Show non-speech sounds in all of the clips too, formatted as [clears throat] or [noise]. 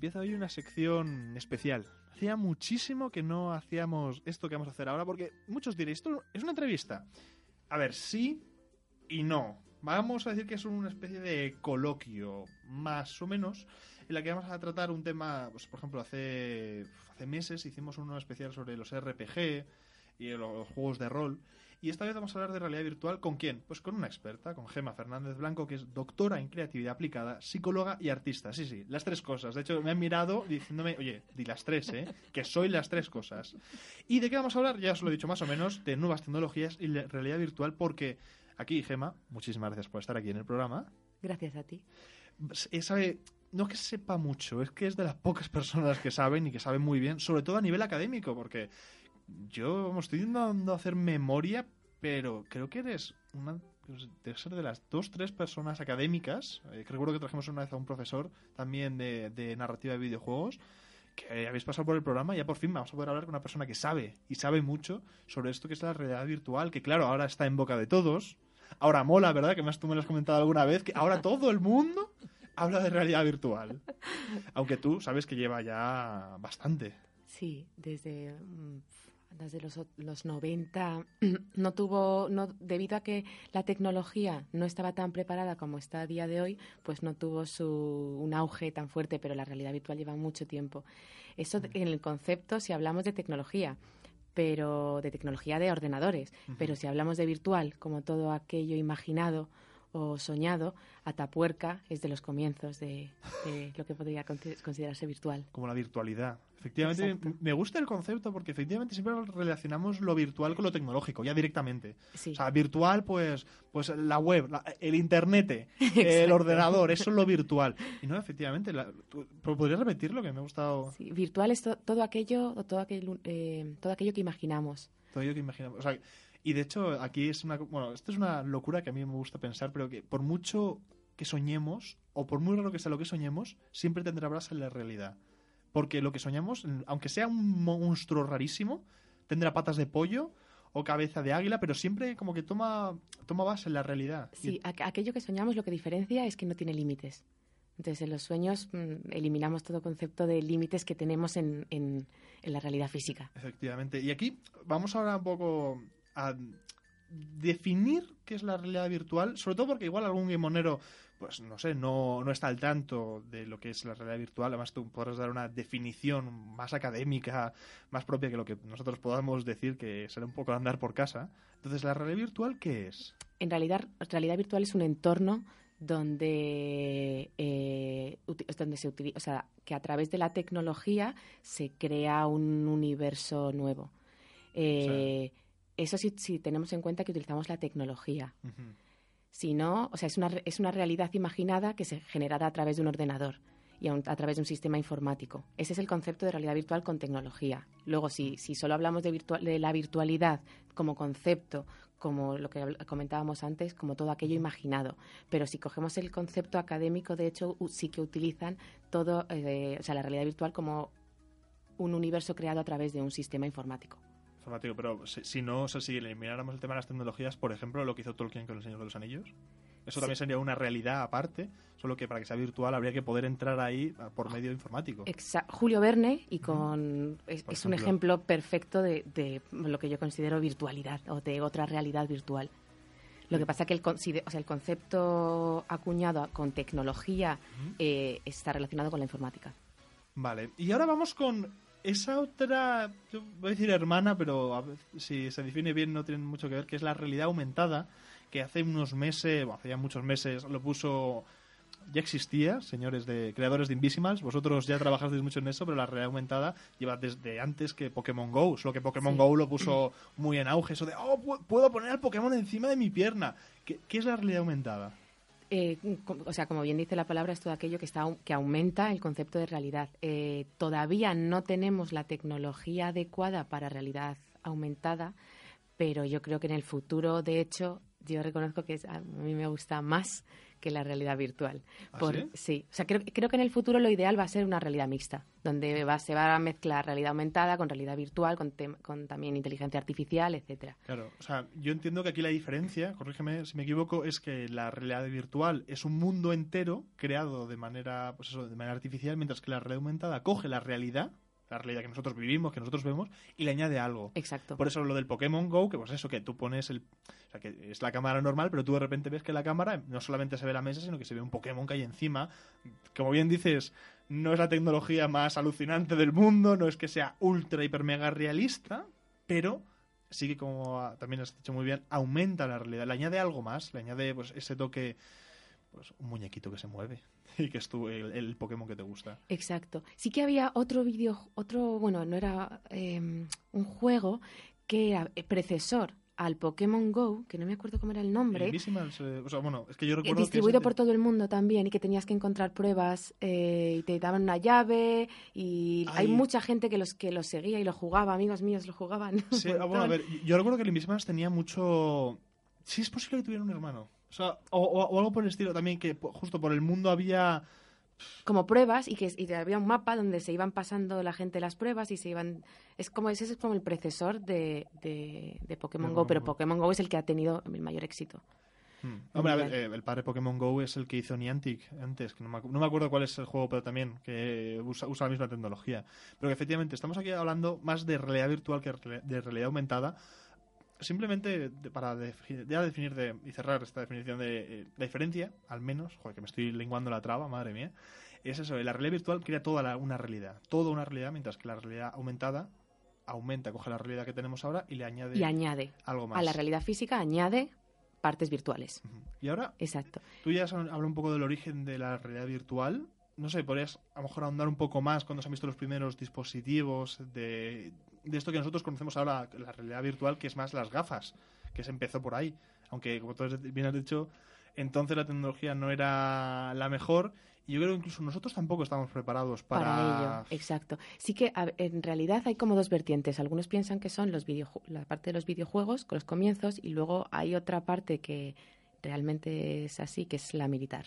Empieza hoy una sección especial. Hacía muchísimo que no hacíamos esto que vamos a hacer ahora, porque muchos diréis, esto es una entrevista. A ver, sí y no. Vamos a decir que es una especie de coloquio, más o menos, en la que vamos a tratar un tema, pues, por ejemplo, hace, hace meses hicimos uno especial sobre los RPG y los juegos de rol. Y esta vez vamos a hablar de realidad virtual con quién? Pues con una experta, con Gema Fernández Blanco, que es doctora en creatividad aplicada, psicóloga y artista. Sí, sí, las tres cosas. De hecho, me han mirado diciéndome, oye, di las tres, ¿eh? Que soy las tres cosas. ¿Y de qué vamos a hablar? Ya os lo he dicho más o menos, de nuevas tecnologías y realidad virtual, porque aquí, Gema, muchísimas gracias por estar aquí en el programa. Gracias a ti. Eh, sabe, no es que sepa mucho, es que es de las pocas personas que saben y que saben muy bien, sobre todo a nivel académico, porque yo vamos, estoy intentando hacer memoria, pero creo que eres una debe ser de las dos, tres personas académicas, eh, recuerdo que trajimos una vez a un profesor también de, de narrativa de videojuegos, que habéis pasado por el programa y ya por fin vamos a poder hablar con una persona que sabe y sabe mucho sobre esto que es la realidad virtual, que claro, ahora está en boca de todos. Ahora mola, ¿verdad? Que más tú me lo has comentado alguna vez, que ahora todo el mundo habla de realidad virtual. Aunque tú sabes que lleva ya bastante. Sí, desde, mm, desde los, los 90 [clears throat] no tuvo, no, debido a que la tecnología no estaba tan preparada como está a día de hoy, pues no tuvo su, un auge tan fuerte, pero la realidad virtual lleva mucho tiempo. Eso en el concepto si hablamos de tecnología, pero de tecnología de ordenadores, pero si hablamos de virtual, como todo aquello imaginado o soñado, Atapuerca es de los comienzos de, de lo que podría con- considerarse virtual. Como la virtualidad. Efectivamente, Exacto. me gusta el concepto porque efectivamente siempre relacionamos lo virtual con lo tecnológico, ya directamente. Sí. O sea, virtual, pues, pues la web, la- el internet, [laughs] el ordenador, eso es lo virtual. Y no, efectivamente, la- ¿podrías repetirlo? Que me ha gustado Sí, virtual es to- todo aquello todo aquello, eh, todo aquello que imaginamos. todo ello que imaginamos. O sea, y de hecho, aquí es una. Bueno, esto es una locura que a mí me gusta pensar, pero que por mucho que soñemos, o por muy raro que sea lo que soñemos, siempre tendrá base en la realidad. Porque lo que soñamos, aunque sea un monstruo rarísimo, tendrá patas de pollo o cabeza de águila, pero siempre como que toma, toma base en la realidad. Sí, aqu- aquello que soñamos lo que diferencia es que no tiene límites. Entonces, en los sueños mm, eliminamos todo concepto de límites que tenemos en, en- en la realidad física. Efectivamente. Y aquí vamos ahora un poco a definir qué es la realidad virtual, sobre todo porque igual algún guimonero, pues no sé, no, no está al tanto de lo que es la realidad virtual. Además, tú podrás dar una definición más académica, más propia que lo que nosotros podamos decir, que será un poco andar por casa. Entonces, ¿la realidad virtual qué es? En realidad, realidad virtual es un entorno donde, eh, donde se utiliza, o sea, que a través de la tecnología se crea un universo nuevo. Eh, Eso sí, si tenemos en cuenta que utilizamos la tecnología. No, o sea, es una, es una realidad imaginada que se generada a través de un ordenador y a, un- a través de un sistema informático. Ese es el concepto de realidad virtual con tecnología. Luego, si, si solo hablamos de, virtua- de la virtualidad como concepto, como lo que comentábamos antes, como todo aquello imaginado. Pero si cogemos el concepto académico, de hecho, sí que utilizan todo, eh, o sea, la realidad virtual como un universo creado a través de un sistema informático. Informático, pero si, si no, o sea, si elimináramos el tema de las tecnologías, por ejemplo, lo que hizo Tolkien con el Señor de los Anillos, eso Sí. también sería una realidad aparte, solo que para que sea virtual habría que poder entrar ahí ah, por medio informático. Exa- Julio Verne y con es, es un ejemplo. perfecto de, de lo que yo considero virtualidad o de otra realidad virtual. Lo que pasa que el, o sea, el concepto acuñado con tecnología eh, está relacionado con la informática. Vale, y ahora vamos con esa otra, yo voy a decir hermana, pero a ver si se define bien no tiene mucho que ver, que es la realidad aumentada, que hace unos meses, bueno, hace ya muchos meses, lo puso, ya existía, señores de creadores de Invisimals, vosotros ya trabajasteis mucho en eso, pero la realidad aumentada lleva desde antes que Pokémon GO, solo que Pokémon Sí. GO lo puso muy en auge, eso de, oh, pu- puedo poner al Pokémon encima de mi pierna. ¿Qué, qué es la realidad aumentada? Eh, o sea, como bien dice la palabra, es todo aquello que, está, que aumenta el concepto de realidad. Eh, todavía no tenemos la tecnología adecuada para realidad aumentada, pero yo creo que en el futuro, de hecho, yo reconozco que a mí me gusta más que la realidad virtual. ¿Ah, Por, sí? O sea, creo, creo, que en el futuro lo ideal va a ser una realidad mixta, donde va, se va a mezclar realidad aumentada con realidad virtual, con, con también inteligencia artificial, etcétera. Claro, o sea, yo entiendo que aquí la diferencia, corrígeme si me equivoco, es que la realidad virtual es un mundo entero creado de manera, pues eso, de manera artificial, mientras que la realidad aumentada coge la realidad la realidad que nosotros vivimos, que nosotros vemos, y le añade algo. Exacto. Por eso lo del Pokémon Go, que pues eso, que tú pones el... O sea, que es la cámara normal, pero tú de repente ves que la cámara no solamente se ve la mesa, sino que se ve un Pokémon que hay encima. Como bien dices, no es la tecnología más alucinante del mundo, no es que sea ultra, hiper, mega realista, pero sí que, como también has dicho muy bien, aumenta la realidad, le añade algo más, le añade pues ese toque pues, un muñequito que se mueve [laughs] y que es tu, el, el, Pokémon que te gusta. Exacto. Sí que había otro vídeo, otro, bueno, no era eh, un juego que era precesor al Pokémon Go, que no me acuerdo cómo era el nombre. Eh, o sea, bueno, es que yo recuerdo distribuido que por todo el mundo también y que tenías que encontrar pruebas eh, y te daban una llave y Ay. hay mucha gente que los que los seguía y lo jugaba, amigos míos lo jugaban. [laughs] Sí, ah, bueno, a ver, yo recuerdo que el Invisibles tenía mucho... Sí, es posible que tuviera un hermano. O, sea, o, o, algo por el estilo también, que justo por el mundo había como pruebas y que y había un mapa donde se iban pasando la gente las pruebas y se iban es como ese es como el precesor de, de, de Pokémon Go pero Pokémon Go es el que ha tenido el mayor éxito hmm. Hombre, a ver, eh, el padre Pokémon Go es el que hizo Niantic antes, que no me, no me, acuerdo cuál es el juego, pero también que usa, usa, la misma tecnología. Pero que efectivamente estamos aquí hablando más de realidad virtual que de realidad aumentada, simplemente para de, ya definir de, y cerrar esta definición de eh, la diferencia, al menos, joder, que me estoy lenguando la traba, madre mía, es eso, la realidad virtual crea toda la, una realidad, toda una realidad, mientras que la realidad aumentada aumenta, coge la realidad que tenemos ahora y le añade, y añade algo más. A la realidad física añade partes virtuales. Uh -huh. Y ahora, Exacto. tú ya has hablado un poco del origen de la realidad virtual. No sé, podrías a lo mejor ahondar un poco más cuando se han visto los primeros dispositivos de, de esto que nosotros conocemos ahora, la realidad virtual, que es más las gafas, que se empezó por ahí. Aunque, como tú bien has dicho, entonces la tecnología no era la mejor y yo creo que incluso nosotros tampoco estamos preparados para... para ello. Exacto. Sí que a, en realidad hay como dos vertientes. Algunos piensan que son los la parte de los videojuegos con los comienzos y luego hay otra parte que realmente es así, que es la militar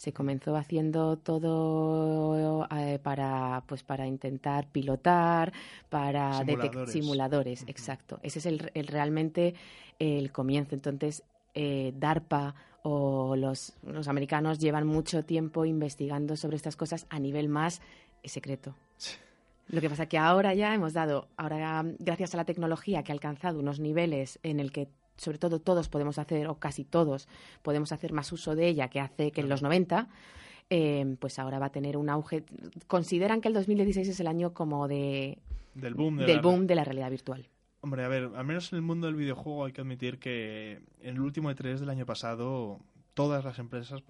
se comenzó haciendo todo eh, para pues para intentar pilotar para simuladores, simuladores uh -huh. exacto. Ese es el, el, realmente el comienzo. Entonces eh, DARPA o los, los americanos llevan mucho tiempo investigando sobre estas cosas a nivel más secreto. Lo que pasa que ahora ya hemos dado, ahora gracias a la tecnología que ha alcanzado unos niveles en el que sobre todo todos podemos hacer, o casi todos, podemos hacer más uso de ella que hace que en los 90, eh, pues ahora va a tener un auge. Consideran que el 2016 es el año como de... Del boom de, del la... boom de la realidad virtual. Hombre, a ver, al menos en el mundo del videojuego hay que admitir que en el último E3 del año pasado todas las empresas,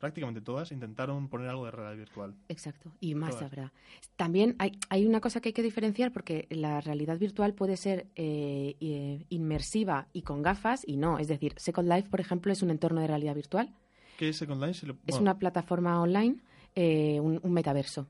prácticamente todas intentaron poner algo de realidad virtual. Exacto, y más todas. habrá. También hay, hay, una cosa que hay que diferenciar porque la realidad virtual puede ser eh, eh, inmersiva y con gafas y no. Es decir, Second Life, por ejemplo, es un entorno de realidad virtual. ¿Qué es Second Life? Si lo... bueno. Es una plataforma online, eh, un, un metaverso.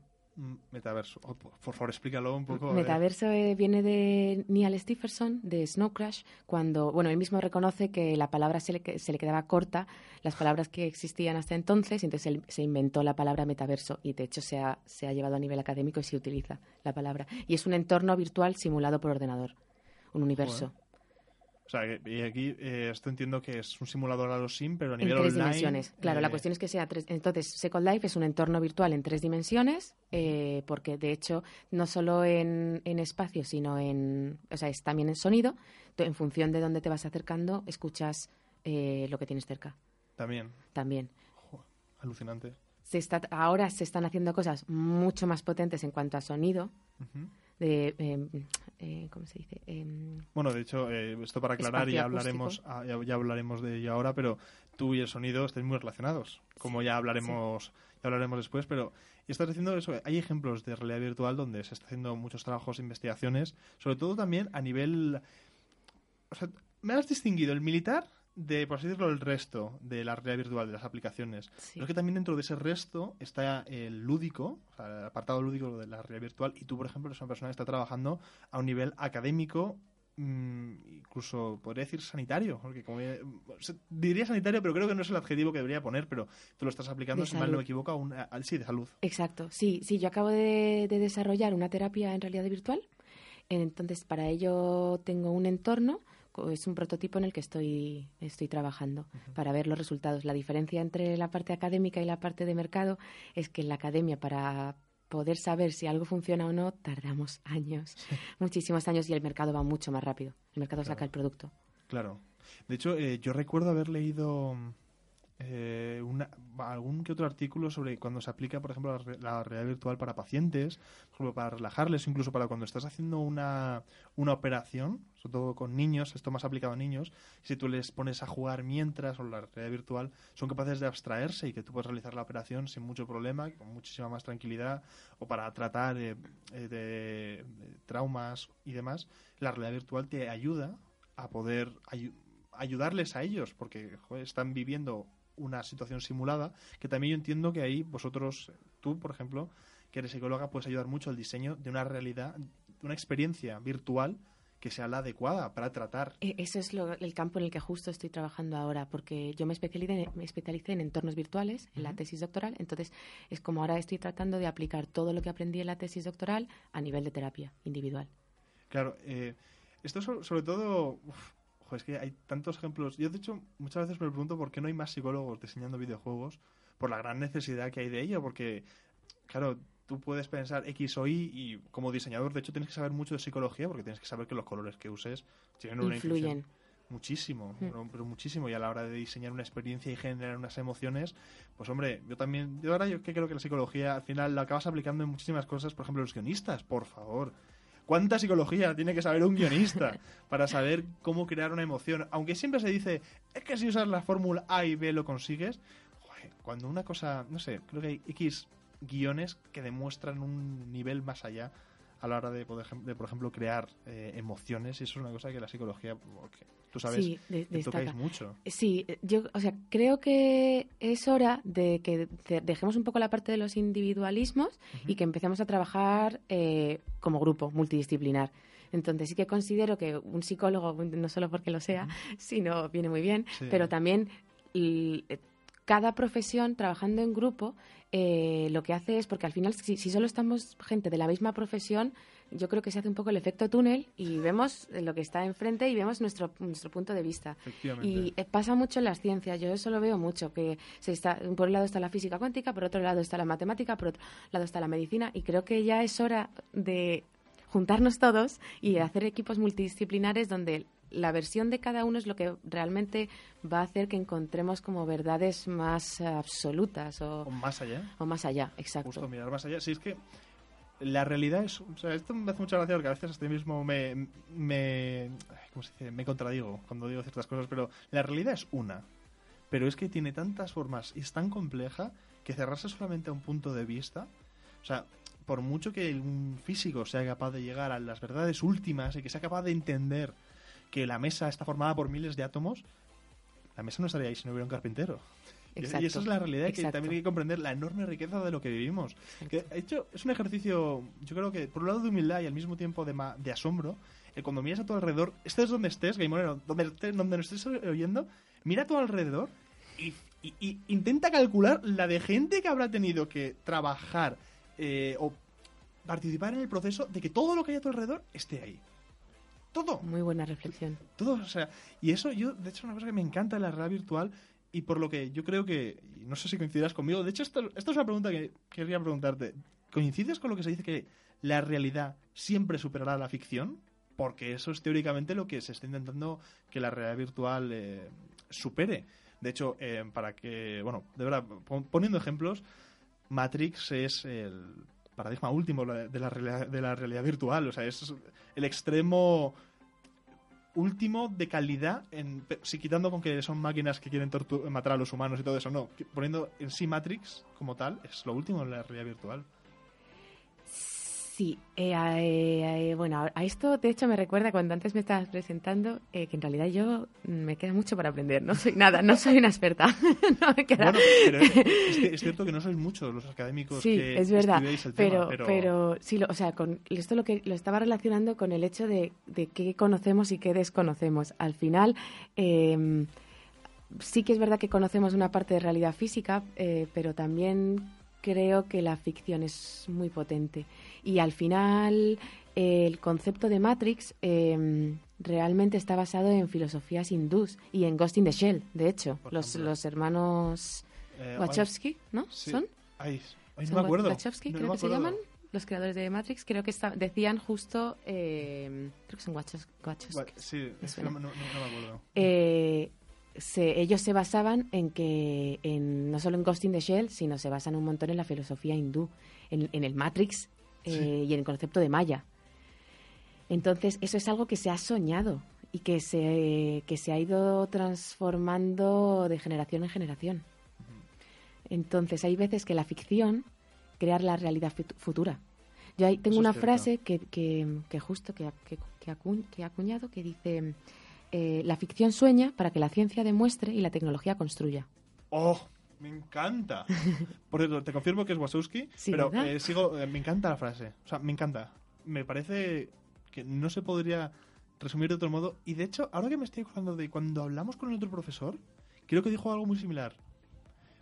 Metaverso. Oh, por favor, explícalo un poco. Metaverso eh, viene de Neil Stephenson, de Snow Crash, cuando, bueno, él mismo reconoce que la palabra se le, se le quedaba corta, las palabras que existían hasta entonces, y entonces él se inventó la palabra metaverso, y de hecho se ha, se ha llevado a nivel académico y se utiliza la palabra. Y es un entorno virtual simulado por ordenador, un universo. O sea, y aquí eh, esto entiendo que es un simulador a los sim, pero a nivel en tres online, dimensiones. Claro, eh... la cuestión es que sea tres. Entonces, Second Life es un entorno virtual en tres dimensiones, eh, porque de hecho no solo en, en, espacio, sino en, o sea, es también en sonido. En función de dónde te vas acercando, escuchas eh, lo que tienes cerca. También. También. Joder, alucinante. Se está, ahora se están haciendo cosas mucho más potentes en cuanto a sonido. Uh -huh de eh, eh, ¿cómo se dice? Eh, bueno, de hecho, esto para aclarar ya hablaremos ya, ya, hablaremos de ello ahora, pero tú y el sonido estáis muy relacionados, como sí, ya hablaremos sí. ya hablaremos después, pero estás diciendo eso, hay ejemplos de realidad virtual donde se está haciendo muchos trabajos e investigaciones, sobre todo también a nivel o sea, me has distinguido el militar de, por así decirlo, el resto de la realidad virtual, de las aplicaciones. Sí. Pero es que también dentro de ese resto está el lúdico, o sea, el apartado lúdico de la realidad virtual, y tú, por ejemplo, eres una persona que está trabajando a un nivel académico, mm, incluso podría decir sanitario, porque como se- diría sanitario, pero creo que no es el adjetivo que debería poner, pero tú lo estás aplicando, si mal no me equivoco, a un, a- sí, de salud. Exacto, sí, sí, yo acabo de, de desarrollar una terapia en realidad virtual. Entonces, para ello tengo un entorno, es un prototipo en el que estoy, estoy trabajando para ver los resultados. La diferencia entre la parte académica y la parte de mercado es que en la academia, para poder saber si algo funciona o no, tardamos años, muchísimos años, y el mercado va mucho más rápido. El mercado saca el producto. Claro. De hecho, eh, yo recuerdo haber leído eh, una- algún que otro artículo sobre cuando se aplica, por ejemplo, la, la realidad virtual para pacientes, para relajarles, incluso para cuando estás haciendo una, una operación, sobre todo con niños, esto más aplicado a niños, si tú les pones a jugar mientras o la realidad virtual, son capaces de abstraerse y que tú puedes realizar la operación sin mucho problema, con muchísima más tranquilidad, o para tratar eh, eh, de, traumas y demás, la realidad virtual te ayuda a poder ayu- ayudarles a ellos, porque están viviendo una situación simulada, que también yo entiendo que ahí vosotros, tú, por ejemplo, que eres psicóloga, puedes ayudar mucho al diseño de una realidad, de una experiencia virtual que sea la adecuada para tratar. E- Eso es lo- el campo en el que justo estoy trabajando ahora, porque yo me especialicé, me especialicé en entornos virtuales, en la tesis doctoral, entonces es como ahora estoy tratando de aplicar todo lo que aprendí en la tesis doctoral a nivel de terapia individual. Claro, eh, esto so- sobre todo, uf, es que hay tantos ejemplos. Yo, de hecho, muchas veces me pregunto por qué no hay más psicólogos diseñando videojuegos, por la gran necesidad que hay de ello, porque, claro, tú puedes pensar X o Y y como diseñador, de hecho, tienes que saber mucho de psicología, porque tienes que saber que los colores que uses tienen una influencia Influyen. muchísimo, Mm. pero- pero muchísimo. Y a la hora de diseñar una experiencia y generar unas emociones, pues hombre, yo también, yo ahora yo que creo que la psicología al final la acabas aplicando en muchísimas cosas, por ejemplo, los guionistas, por favor. ¿Cuánta psicología tiene que saber un guionista para saber cómo crear una emoción? Aunque siempre se dice, es que si usas la fórmula A y B lo consigues. Cuando una cosa, no sé, creo que hay X guiones que demuestran un nivel más allá a la hora de, por ejem- de, por ejemplo, crear eh, emociones. Y eso es una cosa que la psicología, porque tú sabes, Sí, de- que tocáis mucho. Sí, yo, o sea, creo que es hora de que de- dejemos un poco la parte de los individualismos y que empecemos a trabajar eh, como grupo multidisciplinar. Entonces sí que considero que un psicólogo, no solo porque lo sea, sino viene muy bien, Sí. pero también cada profesión trabajando en grupo eh, lo que hace es, porque al final si, si solo estamos gente de la misma profesión, yo creo que se hace un poco el efecto túnel y vemos lo que está enfrente y vemos nuestro, nuestro punto de vista. Y eh, pasa mucho en las ciencias, yo eso lo veo mucho, que se está, por un lado está la física cuántica, por otro lado está la matemática, por otro lado está la medicina, y creo que ya es hora de juntarnos todos y hacer equipos multidisciplinares donde la versión de cada uno es lo que realmente va a hacer que encontremos como verdades más eh, absolutas o, O más allá. o más allá, exacto. Justo mirar más allá. Si es que la realidad es. O sea, esto me hace mucha gracia porque a veces hasta yo mismo me. me ¿Cómo se dice? Me contradigo cuando digo ciertas cosas, pero la realidad es una. Pero es que tiene tantas formas y es tan compleja que cerrarse solamente a un punto de vista. O sea, por mucho que un físico sea capaz de llegar a las verdades últimas y que sea capaz de entender que la mesa está formada por miles de átomos, la mesa no estaría ahí si no hubiera un carpintero. Y- Exacto, Y esa es la realidad que también hay que comprender la enorme riqueza de lo que vivimos. Que, de hecho, es un ejercicio, yo creo que por un lado de humildad y al mismo tiempo de, ma- de asombro, eh, cuando miras a tu alrededor, estés donde estés, Game Moreno, donde, estés- donde nos estés oyendo, mira a tu alrededor y, y- y intenta calcular la de gente que habrá tenido que trabajar eh, o participar en el proceso de que todo lo que hay a tu alrededor esté ahí. Todo. Muy buena reflexión. Todo, o sea, y eso yo, de hecho, es una cosa que me encanta de la realidad virtual y por lo que yo creo que, no sé si coincidirás conmigo, de hecho, esto, esto es una pregunta que quería preguntarte. ¿Coincides con lo que se dice que la realidad siempre superará a la ficción? Porque eso es teóricamente lo que se está intentando que la realidad virtual eh, supere. De hecho, eh, para que, bueno, de verdad, pon- poniendo ejemplos, Matrix es el paradigma último de la, realidad, de la realidad virtual. O sea, es el extremo último de calidad, en, si quitando con que son máquinas que quieren matar a los humanos y todo eso, no. Poniendo en sí Matrix como tal, es lo último en la realidad virtual. Sí, eh, eh, bueno, a esto de hecho me recuerda cuando antes me estabas presentando que en realidad yo mm, me queda mucho por aprender, no soy nada, no soy una experta. [laughs] no me queda... Bueno, pero es, cierto que no sois muchos los académicos sí, que es verdad, el pero, tema, pero... sí, o sea, con esto lo que lo estaba relacionando con el hecho de, de qué conocemos y qué desconocemos. Al final, eh, sí que es verdad que conocemos una parte de realidad física, eh, pero también creo que la ficción es muy potente. Y al final, el concepto de Matrix em, realmente está basado en filosofías hindús y en Ghost in the Shell, de hecho. Los, los, hermanos eh, Wachowski, ¿no? ¿Son? no me acuerdo. Wachowski, creo que se llaman. Los creadores de Matrix creo que decían justo, eh, creo que son Wachowski. Sí, no, me acuerdo. Eh, ellos se basaban en que, en, no solo en Ghost in the Shell, sino se basan un montón en la filosofía hindú, en, el Matrix eh, y en el concepto de Maya. Entonces, eso es algo que se ha soñado y que se, que se ha ido transformando de generación en generación. Entonces, hay veces que la ficción crea la realidad futura. Yo tengo una frase que, que, que justo que, que, que, ha acuñado que dice eh, la ficción sueña para que la ciencia demuestre y la tecnología construya. ¡Oh! Me encanta. Por eso, te confirmo que es Wasowski, pero eh, sigo, eh, me encanta la frase. O sea, me encanta. Me parece que no se podría resumir de otro modo. Y de hecho, ahora que me estoy acordando de cuando hablamos con el otro profesor, creo que dijo algo muy similar.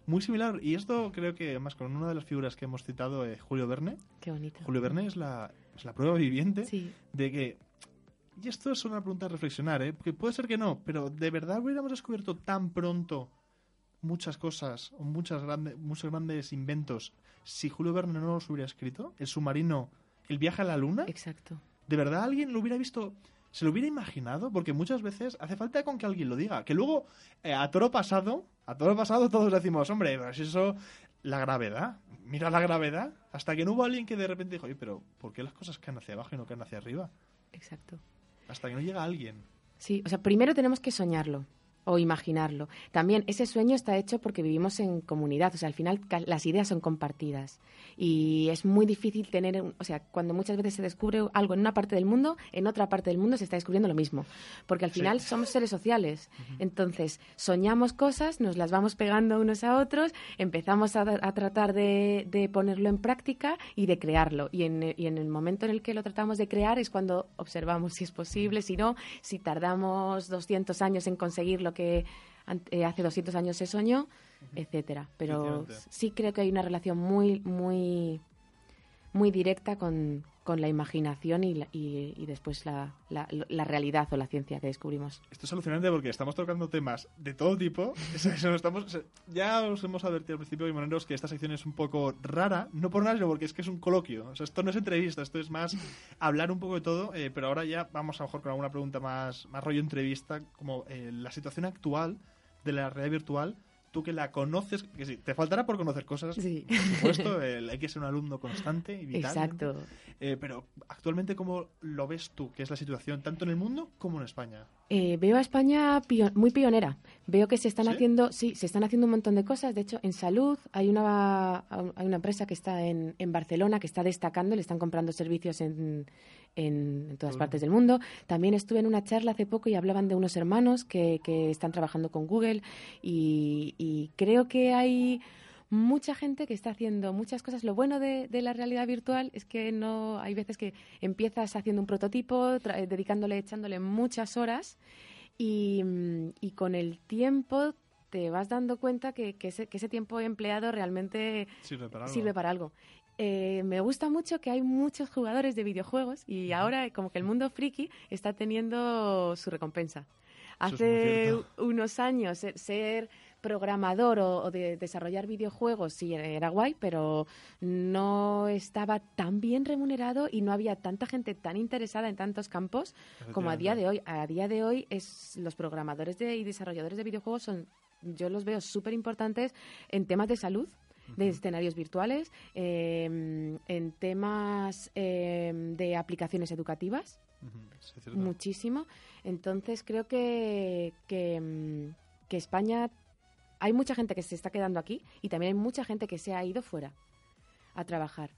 Muy similar. Y esto creo que, además, con una de las figuras que hemos citado, Julio Verne. Qué bonito. Julio Verne es la, es la prueba viviente de que y esto es una pregunta a reflexionar, ¿eh? Porque puede ser que no, pero ¿de verdad hubiéramos descubierto tan pronto muchas cosas o muchas grandes, muchos grandes inventos si Julio Verne no los hubiera escrito? ¿El submarino, el viaje a la luna? Exacto. ¿De verdad alguien lo hubiera visto? ¿Se lo hubiera imaginado? Porque muchas veces hace falta con que alguien lo diga. Que luego, eh, a toro pasado, a toro pasado todos decimos, hombre, pues eso, la gravedad. Mira la gravedad. Hasta que no hubo alguien que de repente dijo, oye, pero ¿por qué las cosas caen hacia abajo y no caen hacia arriba? Exacto. Hasta que no llega alguien. Sí, o sea, primero tenemos que soñarlo o imaginarlo. También ese sueño está hecho porque vivimos en comunidad, o sea, al final las ideas son compartidas y es muy difícil tener, o sea, cuando muchas veces se descubre algo en una parte del mundo, en otra parte del mundo se está descubriendo lo mismo, porque al final somos seres sociales. Entonces, soñamos cosas, nos las vamos pegando unos a otros, empezamos a, tratar de, ponerlo en práctica y de crearlo. Y en, y en el momento en el que lo tratamos de crear es cuando observamos si es posible, si no, si tardamos 200 años en conseguirlo que eh, hace 200 años se soñó, etcétera. Pero sí creo que hay una relación muy, muy, muy directa con, con la imaginación y, y, después la, la, realidad o la ciencia que descubrimos. Esto es alucinante porque estamos tocando temas de todo tipo. [laughs] estamos, ya os hemos advertido al principio, moneros, que esta sección es un poco rara, no por nada, sino porque es que es un coloquio. O sea, esto no es entrevista, esto es más hablar un poco de todo, eh, pero ahora ya vamos a lo mejor con alguna pregunta más, más rollo entrevista, como eh, la situación actual de la realidad virtual tú que la conoces, que sí, te faltará por conocer cosas, sí. por supuesto, hay que ser un alumno constante y vital. Exacto. Eh, pero actualmente, ¿cómo lo ves tú, que es la situación tanto en el mundo como en España? Eh, veo a España muy pionera. Veo que se están haciendo, sí, se están haciendo un montón de cosas. De hecho, en salud hay una, hay una empresa que está en, en Barcelona que está destacando, le están comprando servicios en, en, todas partes del mundo. También estuve en una charla hace poco y hablaban de unos hermanos que, que están trabajando con Google y, y creo que hay mucha gente que está haciendo muchas cosas. Lo bueno de, la realidad virtual es que no hay veces que empiezas haciendo un prototipo, dedicándole, echándole muchas horas y, y, con el tiempo te vas dando cuenta que, que, ese, que ese tiempo empleado realmente sirve para algo. Sirve para algo. Eh, me gusta mucho que hay muchos jugadores de videojuegos y ahora como que el mundo friki está teniendo su recompensa. Hace unos años ser programador o, de desarrollar videojuegos sí era guay, pero no estaba tan bien remunerado y no había tanta gente tan interesada en tantos campos como a día de hoy. A día de hoy es los programadores de, y desarrolladores de videojuegos son yo los veo súper importantes en temas de salud de escenarios virtuales, em, en temas em, de aplicaciones educativas, muchísimo. Entonces creo que, em, que España hay mucha gente que se está quedando aquí y también hay mucha gente que se ha ido fuera a trabajar.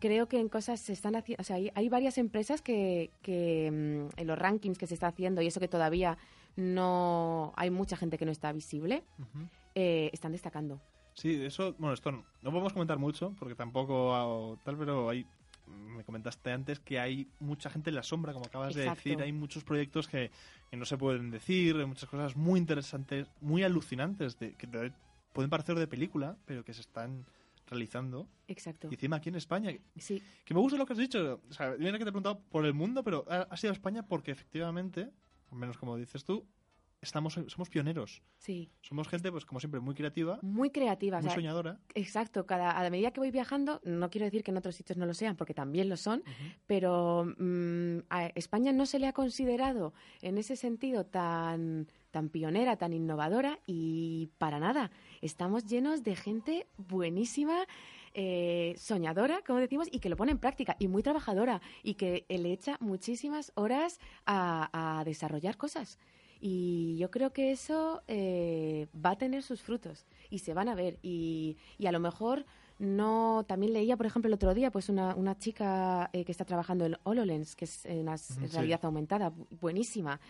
creo que en cosas se están haciendo, o sea, hay, hay varias empresas que, que mm, en los rankings que se está haciendo y eso que todavía no hay mucha gente que no está visible, eh, están destacando. Sí, eso, bueno, esto no, no podemos comentar mucho porque tampoco hago tal, pero hay, me comentaste antes que hay mucha gente en la sombra, como acabas de decir, hay muchos proyectos que, que no se pueden decir, hay muchas cosas muy interesantes, muy alucinantes, de, que te- pueden parecer de película, pero que se están realizando. Exacto. Y encima aquí en España, Sí, que me gusta lo que has dicho, o sea, mira que te he preguntado por el mundo, pero ha, ha sido España porque efectivamente, al menos como dices tú, estamos somos pioneros. sí. Somos gente, pues como siempre, muy creativa, Muy creativa. o muy sea, soñadora. Exacto, cada, a medida que voy viajando, no quiero decir que en otros sitios no lo sean, porque también lo son, pero mm, a España no se le ha considerado en ese sentido tan, tan pionera, tan innovadora y para nada. Estamos llenos de gente buenísima. eh, soñadora, como decimos, y que lo pone en práctica, y muy trabajadora, y que le echa muchísimas horas a, a desarrollar cosas. Y yo creo que eso eh, va a tener sus frutos y se van a ver. Y, y a lo mejor no. También leía, por ejemplo, el otro día, pues una, una chica eh, que está trabajando en HoloLens, que es sí. realidad aumentada, bu- buenísima.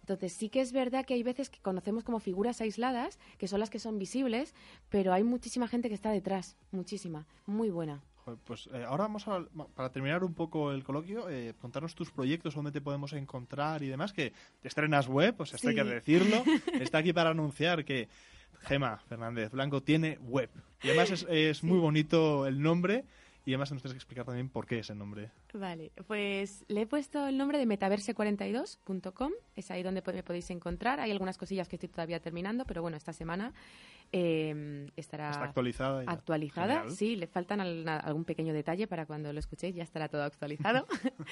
Entonces sí que es verdad que hay veces que conocemos como figuras aisladas, que son las que son visibles, pero hay muchísima gente que está detrás, muchísima, muy buena. Pues eh, ahora vamos a, para terminar un poco el coloquio, eh, contarnos tus proyectos, dónde te podemos encontrar y demás, que te estrenas web, pues esto hay que decirlo. [laughs] Está aquí para anunciar que Gema Fernández Blanco tiene web. Y además es, es muy bonito el nombre y además nos tienes que explicar también por qué ese nombre. Vale, pues le he puesto el nombre de metaverse42.com, es ahí donde me podéis encontrar. Hay algunas cosillas que estoy todavía terminando, pero bueno, esta semana eh, estará Está actualizada. ya. actualizada. Genial. Sí, le faltan algún pequeño detalle para cuando lo escuchéis, ya estará todo actualizado. [laughs]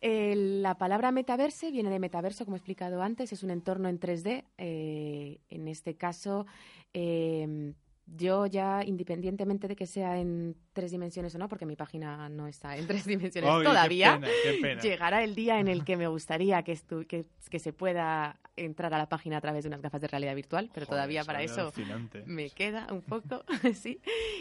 Eh, la palabra metaverse viene de metaverso, como he explicado antes, es un entorno en 3D. eh, en este caso, eh, yo ya, independientemente de que sea en tres dimensiones o no, porque mi página no está en tres dimensiones qué todavía, pena, qué pena. llegará el día en el que me [laughs] gustaría que, estu- que, que se pueda entrar a la página a través de unas gafas de realidad virtual, pero Joder, todavía para eso alucinante. me queda un poco, [laughs] sí.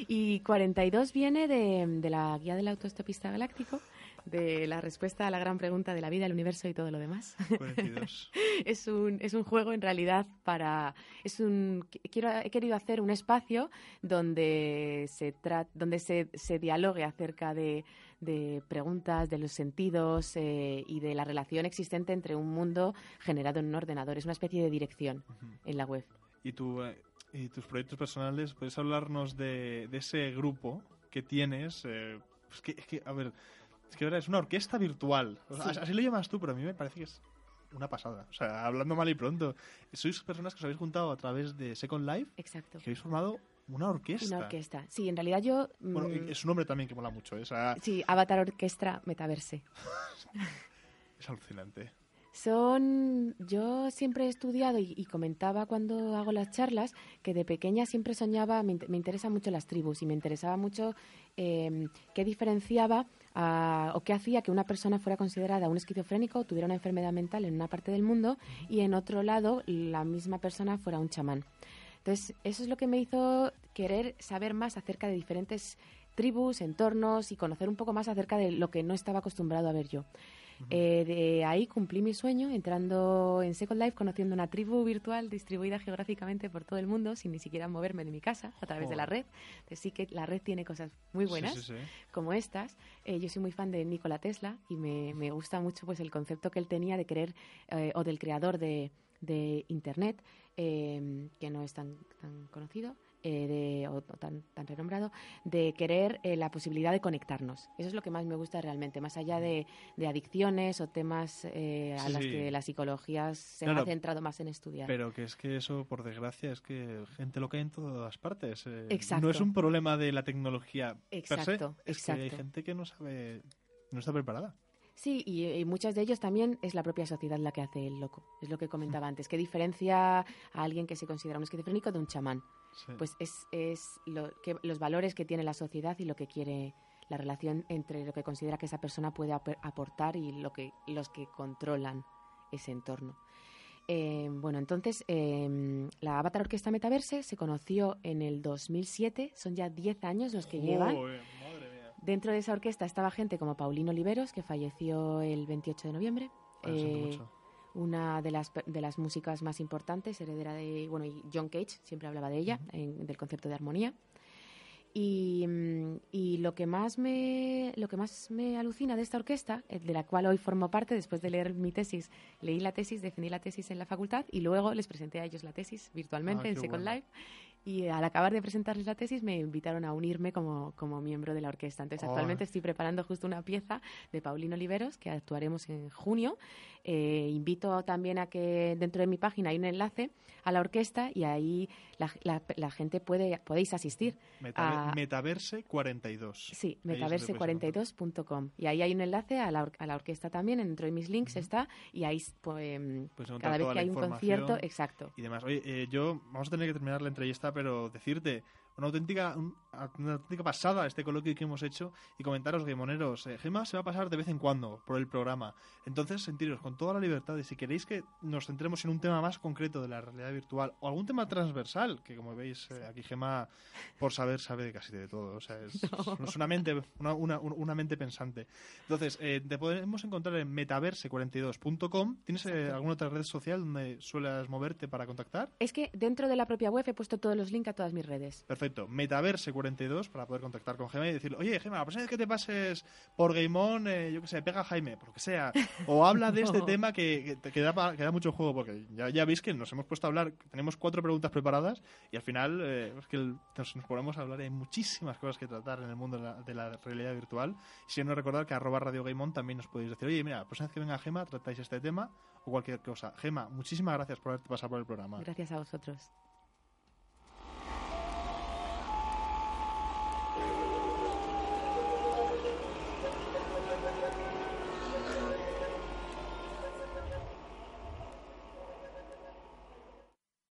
Y 42 viene de, de la guía del autoestopista galáctico, de la respuesta a la gran pregunta de la vida, el universo y todo lo demás. 42. [laughs] es un es un juego en realidad para es un quiero he querido hacer un espacio donde se tra- donde se, se dialogue acerca de, de preguntas de los sentidos eh, y de la relación existente entre un mundo generado en un ordenador es una especie de dirección en la web y, tu, eh, y tus proyectos personales, ¿puedes hablarnos de, de ese grupo que tienes? Eh, es, que, es que, a ver, es que es una orquesta virtual. O sea, Sí. Así lo llamas tú, pero a mí me parece que es una pasada. O sea, hablando mal y pronto. Sois personas que os habéis juntado a través de Second Life exacto que habéis formado una orquesta. una orquesta sí en realidad yo Bueno, mm, es un nombre también que mola mucho. ¿eh? O sea, sí Avatar Orquestra Metaverse [laughs] es alucinante. Son, yo siempre he estudiado y, y comentaba cuando hago las charlas que de pequeña siempre soñaba, me, me interesan mucho las tribus y me interesaba mucho eh, qué diferenciaba o qué hacía que una persona fuera considerada un esquizofrénico o tuviera una enfermedad mental en una parte del mundo y en otro lado la misma persona fuera un chamán. Entonces, eso es lo que me hizo querer saber más acerca de diferentes tribus, entornos y conocer un poco más acerca de lo que no estaba acostumbrado a ver yo. Eh, de ahí cumplí mi sueño entrando en Second Life, conociendo una tribu virtual distribuida geográficamente por todo el mundo sin ni siquiera moverme de mi casa a través de la red. Entonces sí que la red tiene cosas muy buenas Sí, sí, sí. como estas. Eh, yo soy muy fan de Nikola Tesla y me, me gusta mucho pues el concepto que él tenía de querer, eh, o del creador de, de Internet, eh, que no es tan, tan conocido. Eh, de, o, tan, tan renombrado, de querer eh, la posibilidad de conectarnos. Eso es lo que más me gusta realmente, más allá de, de adicciones o temas eh, a Sí, las sí. que la psicología se Claro, ha centrado más en estudiar. Pero que es que eso, por desgracia, es que gente lo cae en todas partes. eh, Exacto. No es un problema de la tecnología per se, Exacto, es que hay exacto. gente que no sabe, no está preparada. Sí, y, y muchas de ellos también es la propia sociedad la que hace el loco. Es lo que comentaba antes. ¿Qué diferencia a alguien que se considera un esquizofrénico de un chamán? Sí. Pues es, es lo que, los valores que tiene la sociedad y lo que quiere la relación entre lo que considera que esa persona puede ap- aportar y lo que los que controlan ese entorno. Eh, bueno, entonces eh, la Avatar Orquesta Metaverse se conoció en el 2007, son ya 10 años los que llevan. Madre mía. Dentro de esa orquesta estaba gente como Paulino Oliveros, que falleció el 28 de noviembre. Eh. Una de las, de las músicas más importantes, heredera de, bueno, y John Cage, siempre hablaba de ella, en- del concepto de armonía. Y, mm, y lo que más me lo que más me alucina de esta orquesta, eh, de la cual hoy formo parte, después de leer mi tesis, leí la tesis, defendí la tesis en la facultad y luego les presenté a ellos la tesis virtualmente Ah, en Second bueno. Life. Y al acabar de presentarles la tesis me invitaron a unirme como, como miembro de la orquesta. Entonces Oh. actualmente estoy preparando justo una pieza de Paulino Oliveros que actuaremos en junio. Eh, invito también a que dentro de mi página hay un enlace a la orquesta y ahí la, la- la gente puede podéis asistir. Metaver- a- Metaverse 42. Sí, Ahí es donde podéis metaverse42.com. Y ahí hay un enlace a la, or- a la orquesta también, dentro de mis links está, y ahí pues, encontrar cada vez que hay un concierto, exacto. y demás. Oye, eh, yo vamos a tener que terminar la entrevista, pero decirte una auténtica, un- una auténtica pasada este coloquio que hemos hecho y comentaros, gamoneros, eh, Gema se va a pasar de vez en cuando por el programa. Entonces, sentiros con toda la libertad de si queréis que nos centremos en un tema más concreto de la realidad virtual o algún tema transversal, que como veis eh, aquí Gema, por saber, sabe de casi de todo. O sea, [laughs] es, es una mente una, una- una mente pensante. Entonces, eh, te podemos encontrar en metaverse42.com. ¿Tienes eh, alguna otra red social donde suelas moverte para contactar? Es que dentro de la propia web he puesto todos los links a todas mis redes. Perfecto. Metaverse42 para poder contactar con Gema y decirle, oye, Gema, la próxima vez que te pases por Game On, eh, yo que sé, pega a Jaime, por lo que sea, o habla de este No. [laughs] tema que, que, que da, que da mucho juego, porque ya, ya veis que nos hemos puesto a hablar, tenemos cuatro preguntas preparadas y al final eh, es que el- nos, nos ponemos a hablar hay muchísimas cosas que tratar en el mundo de la, de la realidad virtual. Si no recordar que arroba Radio Game On también nos podéis decir, oye, mira, la próxima vez que venga Gema tratáis este tema o cualquier cosa. Gema, muchísimas gracias por haberte pasado por el programa. Gracias a vosotros.